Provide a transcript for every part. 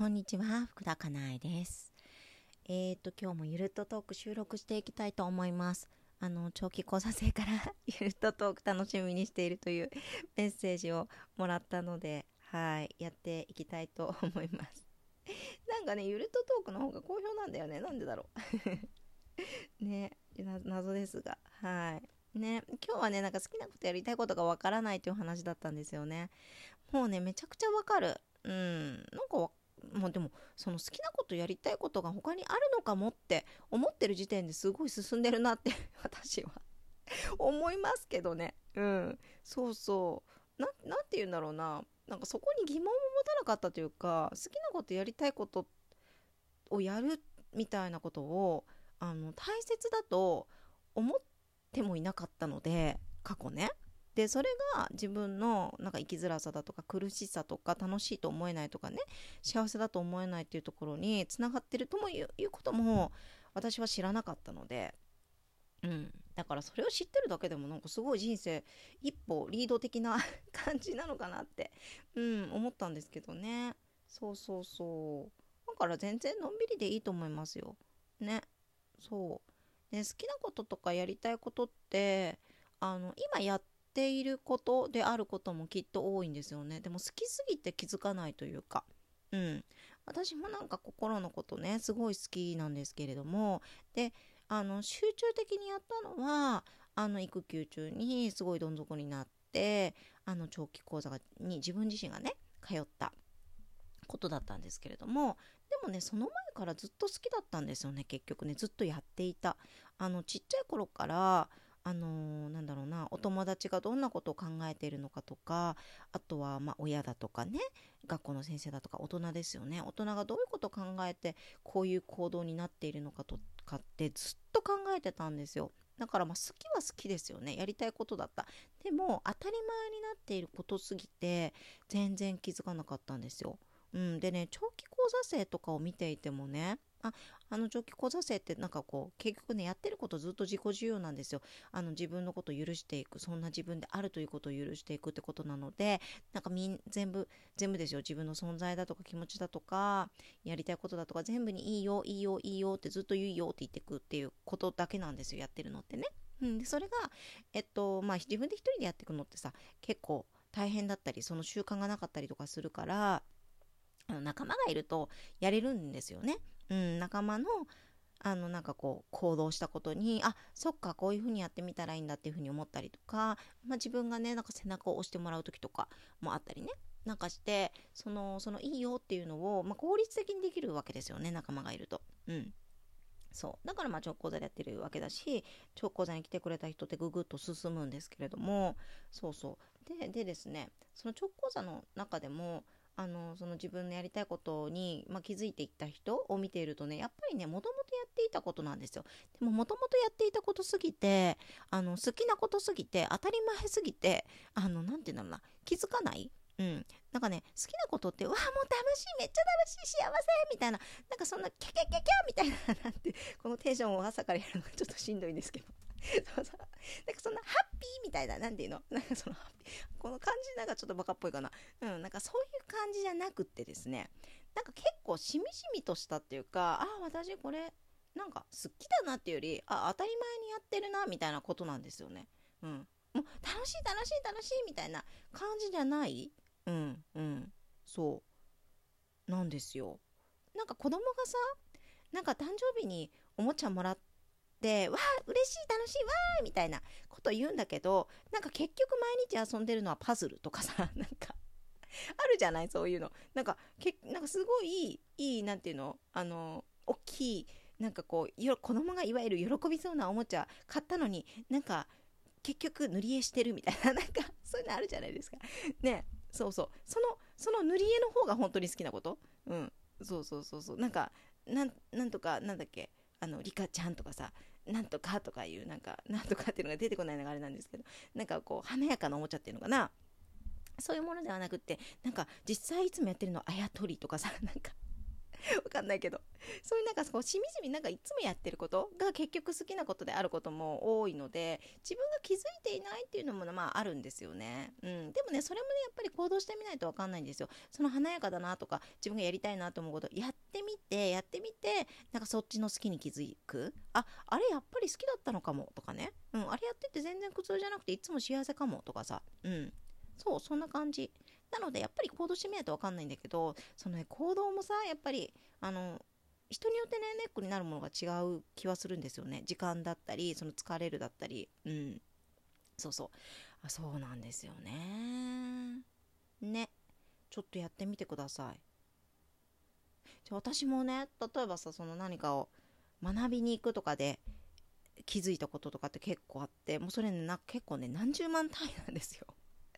こんにちは、福田かなえです。えーと、今日もゆるっとトーク収録していきたいと思います。あの、長期講座生から ゆるっとトーク楽しみにしているというメッセージをもらったので、はい、やっていきたいと思います。なんかね、ゆるっとトークの方が好評なんだよね。なんでだろう。ね、謎ですが、はい。ね、今日はね、なんか好きなことやりたいことがわからないという話だったんですよね。もうね、めちゃくちゃわかる。うん、なんかまあでもその好きなことやりたいことが他にあるのかもって思ってる時点ですごい進んでるなって 私は。思いますけどね。うん。そうそう。ななんて言うんだろうな。なんかそこに疑問を持たなかったというか好きなことやりたいことをやるみたいなことをあの大切だと思ってもいなかったので過去ね。でそれが自分のなんか生きづらさだとか苦しさとか楽しいと思えないとかね幸せだと思えないっていうところにつながってるともいうことも私は知らなかったので、うん、だからそれを知ってるだけでもなんかすごい人生一歩リード的な感じなのかなって、うん、思ったんですけどね。そうそうそう。だから全然のんびりでいいと思いますよ。ね。そう。で好きなこととかやりたいことってあの今やっていることであることもきっと多いんですよね。でも好きすぎて気づかないというか。うん。私もなんか心のことねすごい好きなんですけれども。であの集中的にやったのはあの育休中にすごいどん底になってあの長期講座に自分自身がね通ったことだったんですけれども。でもねその前からずっと好きだったんですよね結局ね。ずっとやっていた。あのちっちゃい頃からあのー、なんだろうなお友達がどんなことを考えているのかとかあとはま親だとかね学校の先生だとか大人ですよね。大人がどういうことを考えてこういう行動になっているのかとかってずっと考えてたんですよ。だからまあ好きは好きですよね。やりたいことだった。でも当たり前になっていることすぎて全然気づかなかったんですよ、うん、でね長期講座生とかを見ていてもねああの長期講座生ってなんかこう結局ねやってることずっと自己需要なんですよあの自分のことを許していくそんな自分であるということを許していくってことなのでなんかみん全部全部ですよ自分の存在だとか気持ちだとかやりたいことだとか全部にいいよいいよいいよってずっと言うよって言ってくっていうことだけなんですよやってるのってね。うん、でそれがえっとまあ自分で一人でやっていくのってさ結構大変だったりその習慣がなかったりとかするからあの仲間がいるとやれるんですよね。うん、仲間のあのなんかこう行動したことにあそっかこういうふうにやってみたらいいんだっていうふうに思ったりとか、まあ、自分がねなんか背中を押してもらう時とかもあったりねなんかしてそのそのいいよっていうのを、まあ、効率的にできるわけですよね仲間がいると。うん。そう。だからまあ長講座でやってるわけだし長講座に来てくれた人ってぐぐっと進むんですけれどもそうそう。ででですねその長講座の中でもあのその自分のやりたいことに、まあ、気づいていった人を見ているとねやっぱりねもともとやっていたことなんですよ。でももともとやっていたことすぎてあの好きなことすぎて当たり前すぎてあのなんて言うんだろうな気づかない？うん、なんかね好きなことってわあもう楽しいめっちゃ楽しい幸せみたいななんかそんなキャキャキャキャみたいななんてこのテンションを朝からやるのがちょっとしんどいんですけど。そうそう。なんかそんなハッピーみたいななんていうの？なんかそのこの感じなんかちょっとバカっぽいかな。うんなんかそういう感じじゃなくってですね。なんか結構しみしみとしたっていうかあ私これなんか好きだなっていうよりあ当たり前にやってるなみたいなことなんですよね。うん。もう楽しい楽しい楽しいみたいな感じじゃない？うんうん。そう。なんですよ。なんか子供がさなんか誕生日におもちゃもらってわあ嬉しい楽しいわーみたいなこと言うんだけどなんか結局毎日遊んでるのはパズルとかさ なんかあるじゃないそういうの。なんかけなんかすごいいいなんていうのあの大きいなんかこうよ子供がいわゆる喜びそうなおもちゃ買ったのになんか結局塗り絵してるみたいな なんかそういうのあるじゃないですか。ねそうそう。そのその塗り絵の方が本当に好きなこと？うん。そうそうそうそう。なんかなんなんとかなんだっけ？あのリカちゃんとかさ。なんとかとかいうなんか なんとかっていうのが出てこないのがあれなんですけどなんかこう華やかなおもちゃっていうのかな。そういうものではなくってなんか実際いつもやってるのあやとりとかさなんか わかんないけど。そういうなんかこう、しみじみなんかいつもやってることが結局好きなことであることも多いので、自分が気づいていないっていうのもまああるんですよね。うん。でもね、それもね、やっぱり行動してみないとわかんないんですよ。その華やかだなとか、自分がやりたいなと思うこと、やってみて、やってみて、なんかそっちの好きに気づく。あ、あれやっぱり好きだったのかもとかね。うん、あれやってて全然苦痛じゃなくていつも幸せかもとかさ。うん。そう、そんな感じ。なのでやっぱり行動してみないと分かんないんだけどそのね行動もさやっぱりあの人によってねネックになるものが違う気はするんですよね。時間だったりその疲れるだったり。うん。そうそう。あそうなんですよね。ね。ちょっとやってみてください。じゃ私もね例えばさその何かを学びに行くとかで気づいたこととかって結構あってもうそれねな結構ね何十万単位なんですよ。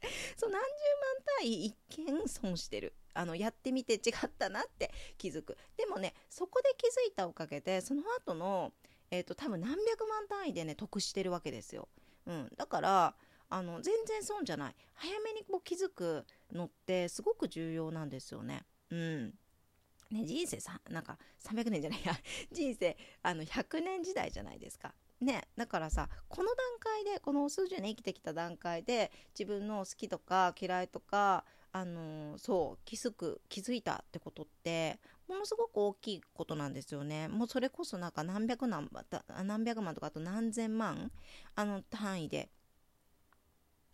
そう何十万単位一見損してる。あのやってみて違ったなって気づく。でもねそこで気づいたおかげでその後のえっ、ー、と多分何百万単位でね得してるわけですよ、うん、だからあの全然損じゃない。早めにこう気づくのってすごく重要なんですよね。うん。ね人生さなんか300年じゃないや。人生あの100年時代じゃないですか。ね、だからさこの段階でこの数十年生きてきた段階で自分の好きとか嫌いとかあのー、そう気づく気づいたってことってものすごく大きいことなんですよね。もうそれこそなんか何百何何百万とかあと何千万あの単位で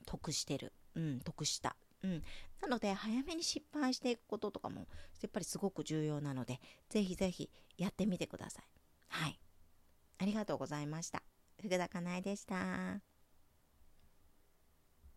得してる。うん得した。うん、なので早めに失敗していくこととかもやっぱりすごく重要なのでぜひぜひやってみてください。はい。ありがとうございました。福田かなえでした。